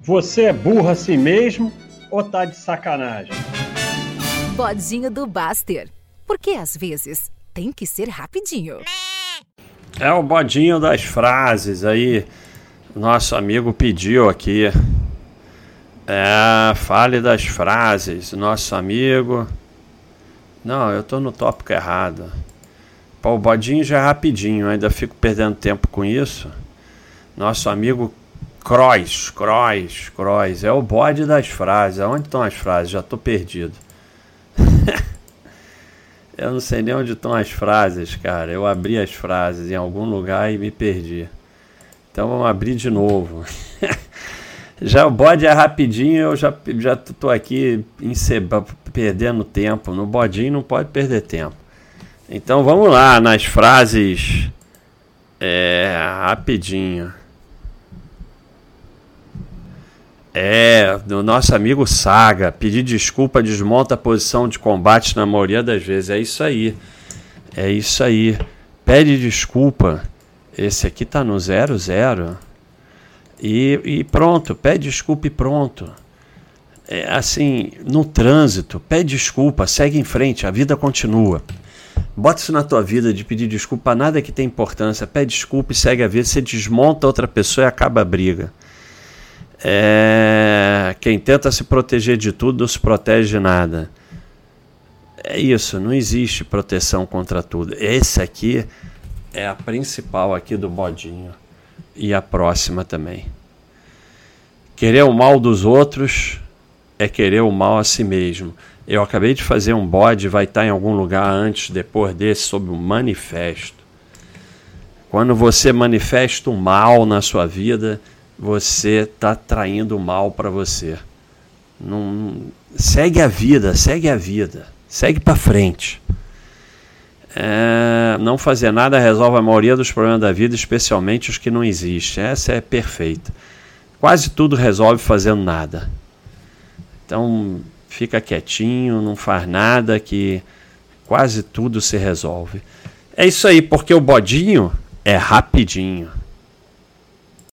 Você é burro assim mesmo ou tá de sacanagem? Bodinho do Baster. Porque às vezes tem que ser rapidinho. É o bodinho das frases aí. Nosso amigo pediu aqui. É, fale das frases. Nosso amigo. Não, eu tô no tópico errado. Pô, o bodinho já é rapidinho, ainda fico perdendo tempo com isso. Nosso amigo Croix, Croix, Croix. É o bode das frases. Onde estão as frases? Já estou perdido. eu não sei nem onde estão as frases, cara. Eu abri as frases em algum lugar e me perdi. Então vamos abrir de novo. já o bode é rapidinho, eu já, já tô aqui perdendo tempo. No bodinho não pode perder tempo. Então vamos lá nas frases é, rapidinho. É, do nosso amigo Saga. Pedir desculpa desmonta a posição de combate na maioria das vezes. É isso aí. É isso aí. Pede desculpa. Esse aqui tá no 00. E, e pronto. Pede desculpa e pronto. É, assim, no trânsito, pede desculpa, segue em frente, a vida continua. Bota isso na tua vida de pedir desculpa, nada que tem importância. Pede desculpa e segue a vida. Você desmonta outra pessoa e acaba a briga. É, quem tenta se proteger de tudo não se protege de nada. É isso, não existe proteção contra tudo. Esse aqui é a principal aqui do bodinho e a próxima também. Querer o mal dos outros é querer o mal a si mesmo. Eu acabei de fazer um bode, vai estar em algum lugar antes, depois desse, sobre o manifesto. Quando você manifesta o mal na sua vida, você está traindo mal para você. Não, segue a vida, segue a vida, segue para frente. É, não fazer nada resolve a maioria dos problemas da vida, especialmente os que não existem. Essa é perfeita. Quase tudo resolve fazendo nada. Então fica quietinho, não faz nada que quase tudo se resolve. É isso aí, porque o bodinho é rapidinho.